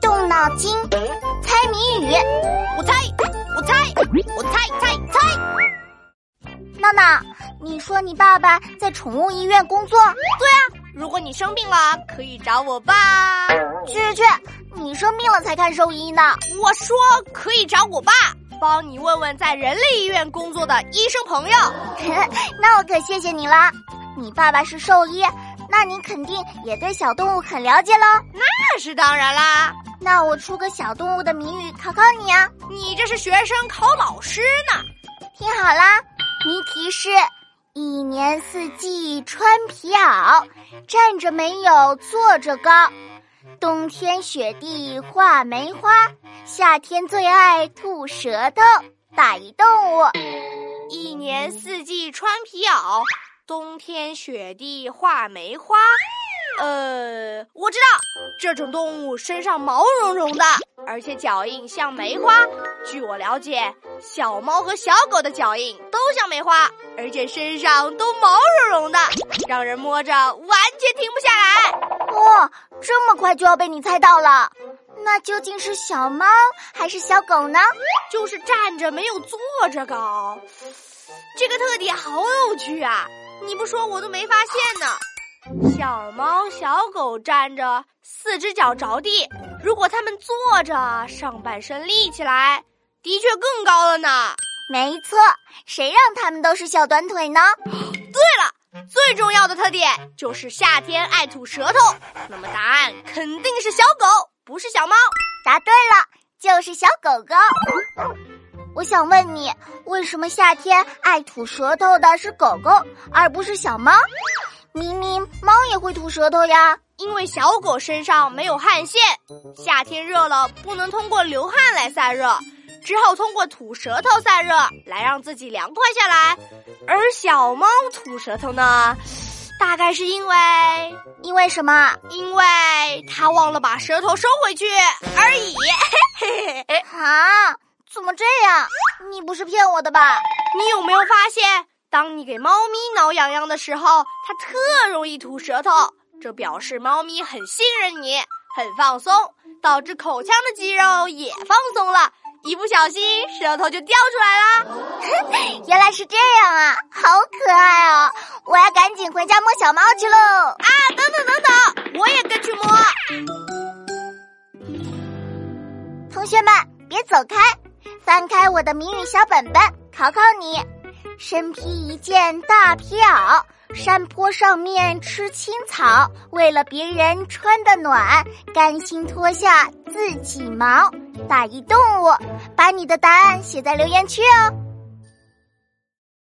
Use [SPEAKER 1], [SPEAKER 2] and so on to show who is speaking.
[SPEAKER 1] 动脑筋，猜谜语。
[SPEAKER 2] 我猜，我猜，我猜猜猜。
[SPEAKER 1] 闹闹，你说你爸爸在宠物医院工作？
[SPEAKER 2] 对啊，如果你生病了，可以找我爸。
[SPEAKER 1] 去去去，你生病了才看兽医呢。
[SPEAKER 2] 我说可以找我爸，帮你问问在人类医院工作的医生朋友。
[SPEAKER 1] 那我可谢谢你了。你爸爸是兽医，那你肯定也对小动物很了解喽。
[SPEAKER 2] 那是当然啦。
[SPEAKER 1] 那我出个小动物的谜语考考你啊！
[SPEAKER 2] 你这是学生考老师呢。
[SPEAKER 1] 听好啦，谜题是：一年四季穿皮袄，站着没有坐着高，冬天雪地画梅花，夏天最爱吐舌头。打一动物。
[SPEAKER 2] 一年四季穿皮袄，冬天雪地画梅花。呃，我知道，这种动物身上毛茸茸的，而且脚印像梅花。据我了解，小猫和小狗的脚印都像梅花，而且身上都毛茸茸的，让人摸着完全停不下来。
[SPEAKER 1] 哇，这么快就要被你猜到了？那究竟是小猫还是小狗呢？
[SPEAKER 2] 就是站着没有坐着高，这个特点好有趣啊！你不说我都没发现呢。小猫、小狗站着，四只脚着地。如果它们坐着，上半身立起来，的确更高了呢。
[SPEAKER 1] 没错，谁让它们都是小短腿呢？
[SPEAKER 2] 对了，最重要的特点就是夏天爱吐舌头。那么答案肯定是小狗，不是小猫。
[SPEAKER 1] 答对了，就是小狗狗。我想问你，为什么夏天爱吐舌头的是狗狗，而不是小猫？明明猫也会吐舌头呀，
[SPEAKER 2] 因为小狗身上没有汗腺，夏天热了不能通过流汗来散热，只好通过吐舌头散热来让自己凉快下来。而小猫吐舌头呢，大概是因为
[SPEAKER 1] 因为什么？
[SPEAKER 2] 因为它忘了把舌头收回去而已。
[SPEAKER 1] 啊，怎么这样？你不是骗我的吧？
[SPEAKER 2] 你有没有发现？当你给猫咪挠痒痒的时候，它特容易吐舌头，这表示猫咪很信任你，很放松，导致口腔的肌肉也放松了，一不小心舌头就掉出来啦。
[SPEAKER 1] 原来是这样啊，好可爱哦！我要赶紧回家摸小猫去喽。啊，
[SPEAKER 2] 等等等等，我也跟去摸。
[SPEAKER 1] 同学们别走开，翻开我的谜语小本本，考考你。身披一件大皮袄，山坡上面吃青草，为了别人穿的暖，甘心脱下自己毛。打一动物，把你的答案写在留言区哦。